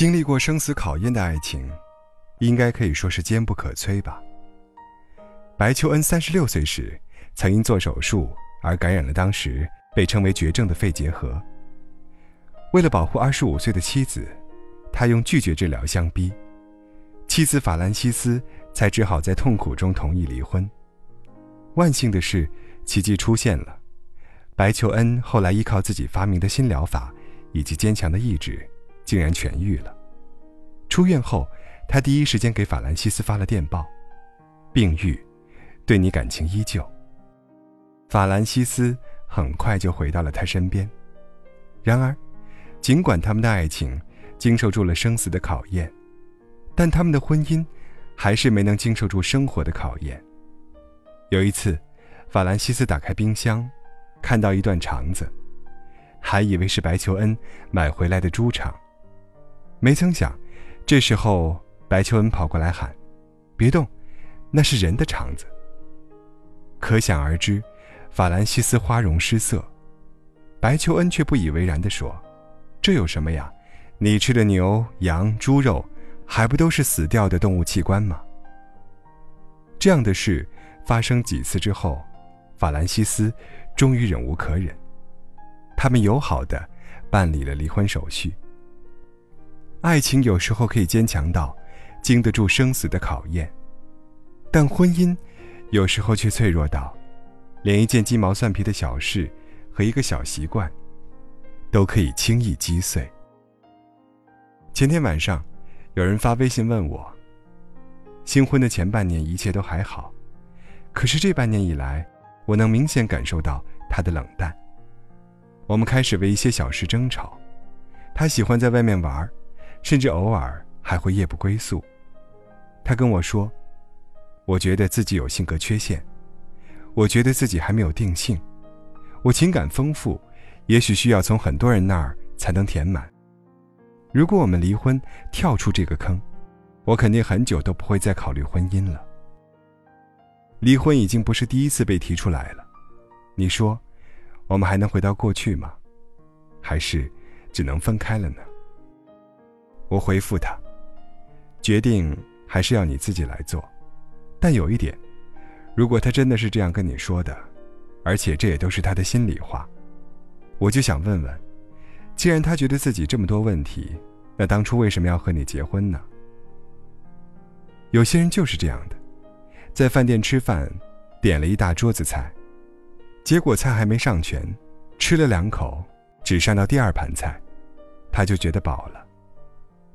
经历过生死考验的爱情，应该可以说是坚不可摧吧。白求恩三十六岁时，曾因做手术而感染了当时被称为绝症的肺结核。为了保护二十五岁的妻子，他用拒绝治疗相逼，妻子法兰西斯才只好在痛苦中同意离婚。万幸的是，奇迹出现了，白求恩后来依靠自己发明的新疗法以及坚强的意志。竟然痊愈了。出院后，他第一时间给法兰西斯发了电报：“病愈，对你感情依旧。”法兰西斯很快就回到了他身边。然而，尽管他们的爱情经受住了生死的考验，但他们的婚姻还是没能经受住生活的考验。有一次，法兰西斯打开冰箱，看到一段肠子，还以为是白求恩买回来的猪肠。没曾想，这时候白求恩跑过来喊：“别动，那是人的肠子。”可想而知，法兰西斯花容失色。白求恩却不以为然地说：“这有什么呀？你吃的牛、羊、猪肉，还不都是死掉的动物器官吗？”这样的事发生几次之后，法兰西斯终于忍无可忍，他们友好的办理了离婚手续。爱情有时候可以坚强到经得住生死的考验，但婚姻有时候却脆弱到连一件鸡毛蒜皮的小事和一个小习惯都可以轻易击碎。前天晚上，有人发微信问我：新婚的前半年一切都还好，可是这半年以来，我能明显感受到他的冷淡。我们开始为一些小事争吵，他喜欢在外面玩儿甚至偶尔还会夜不归宿。他跟我说：“我觉得自己有性格缺陷，我觉得自己还没有定性，我情感丰富，也许需要从很多人那儿才能填满。如果我们离婚，跳出这个坑，我肯定很久都不会再考虑婚姻了。离婚已经不是第一次被提出来了，你说，我们还能回到过去吗？还是只能分开了呢？”我回复他：“决定还是要你自己来做，但有一点，如果他真的是这样跟你说的，而且这也都是他的心里话，我就想问问，既然他觉得自己这么多问题，那当初为什么要和你结婚呢？有些人就是这样的，在饭店吃饭，点了一大桌子菜，结果菜还没上全，吃了两口，只上到第二盘菜，他就觉得饱了。”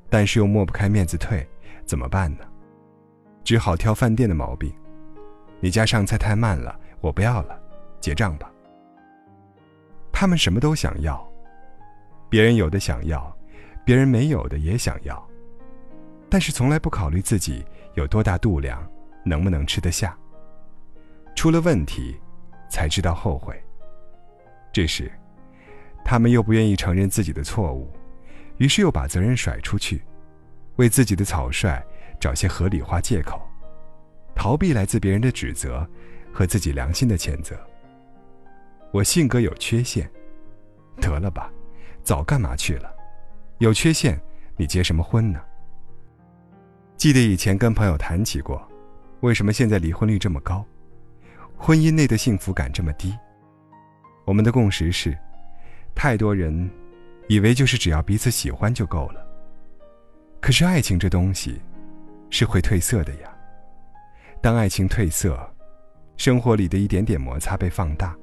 但是又抹不开面子退，怎么办呢？只好挑饭店的毛病。你家上菜太慢了，我不要了，结账吧。他们什么都想要，别人有的想要，别人没有的也想要，但是从来不考虑自己有多大度量，能不能吃得下。出了问题，才知道后悔。这时，他们又不愿意承认自己的错误。于是又把责任甩出去，为自己的草率找些合理化借口，逃避来自别人的指责和自己良心的谴责。我性格有缺陷，得了吧，早干嘛去了？有缺陷，你结什么婚呢？记得以前跟朋友谈起过，为什么现在离婚率这么高，婚姻内的幸福感这么低？我们的共识是，太多人。以为就是只要彼此喜欢就够了，可是爱情这东西，是会褪色的呀。当爱情褪色，生活里的一点点摩擦被放大，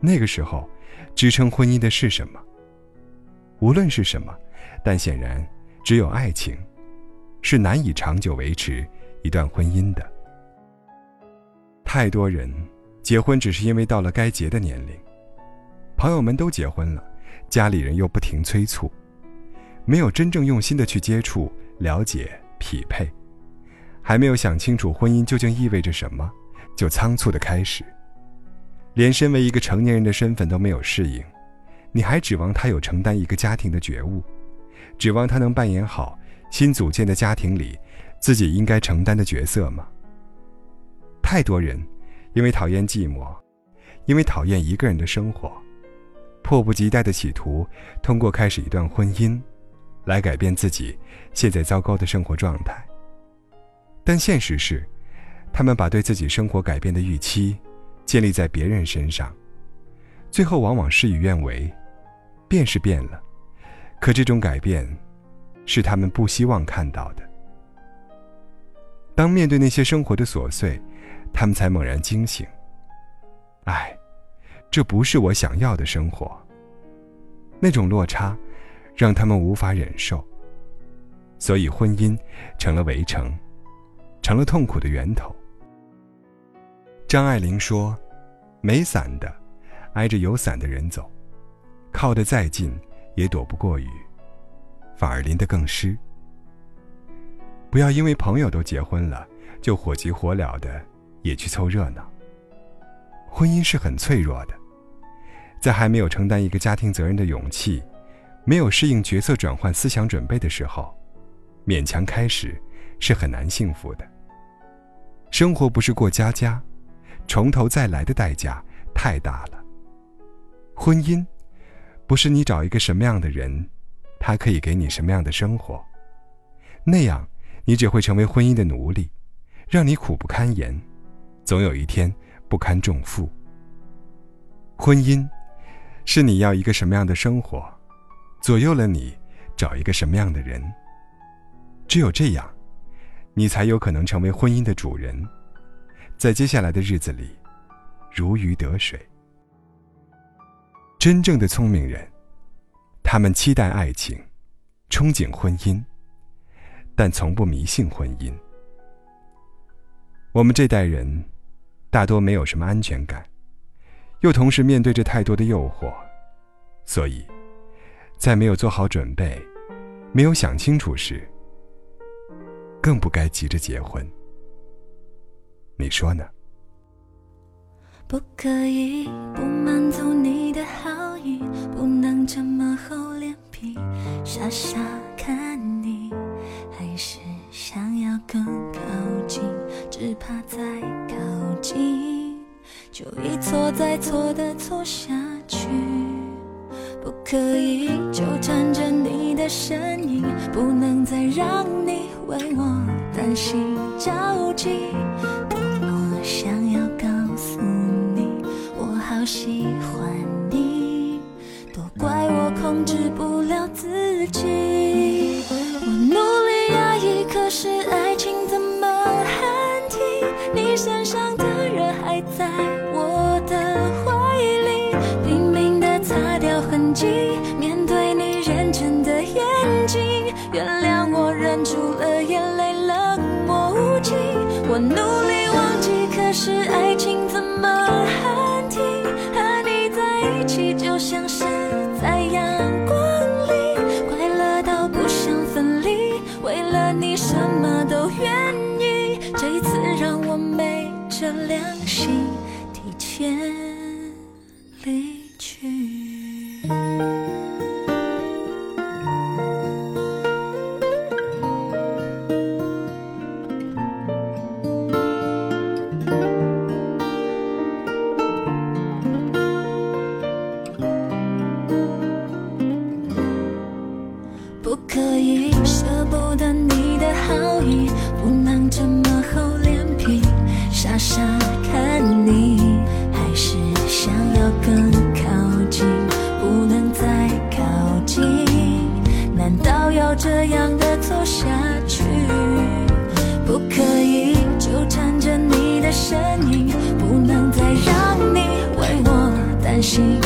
那个时候，支撑婚姻的是什么？无论是什么，但显然只有爱情，是难以长久维持一段婚姻的。太多人结婚只是因为到了该结的年龄，朋友们都结婚了。家里人又不停催促，没有真正用心的去接触、了解、匹配，还没有想清楚婚姻究竟意味着什么，就仓促的开始，连身为一个成年人的身份都没有适应，你还指望他有承担一个家庭的觉悟，指望他能扮演好新组建的家庭里自己应该承担的角色吗？太多人因为讨厌寂寞，因为讨厌一个人的生活。迫不及待的企图，通过开始一段婚姻，来改变自己现在糟糕的生活状态。但现实是，他们把对自己生活改变的预期建立在别人身上，最后往往事与愿违。变是变了，可这种改变，是他们不希望看到的。当面对那些生活的琐碎，他们才猛然惊醒。唉，这不是我想要的生活。那种落差，让他们无法忍受。所以婚姻成了围城，成了痛苦的源头。张爱玲说：“没伞的，挨着有伞的人走，靠得再近也躲不过雨，反而淋得更湿。不要因为朋友都结婚了，就火急火燎的也去凑热闹。婚姻是很脆弱的。”在还没有承担一个家庭责任的勇气，没有适应角色转换思想准备的时候，勉强开始是很难幸福的。生活不是过家家，从头再来的代价太大了。婚姻，不是你找一个什么样的人，他可以给你什么样的生活，那样你只会成为婚姻的奴隶，让你苦不堪言，总有一天不堪重负。婚姻。是你要一个什么样的生活，左右了你找一个什么样的人。只有这样，你才有可能成为婚姻的主人，在接下来的日子里如鱼得水。真正的聪明人，他们期待爱情，憧憬婚姻，但从不迷信婚姻。我们这代人，大多没有什么安全感。又同时面对着太多的诱惑，所以，在没有做好准备、没有想清楚时，更不该急着结婚。你说呢？不可以不满足你的好意，不能这么厚脸皮，傻傻看你，还是想要更靠近，只怕再靠近。就一错再错的错下去，不可以纠缠着你的身影，不能再让你为我担心着急。多么想要告诉你，我好喜欢你，都怪我控制不了自己。是爱情怎么喊停？和你在一起就像是在阳光里，快乐到不想分离。为了你什么都愿意，这一次让我昧着良心提前离去。不能这么厚脸皮，傻傻看你，还是想要更靠近，不能再靠近，难道要这样的走下去？不可以纠缠着你的身影，不能再让你为我担心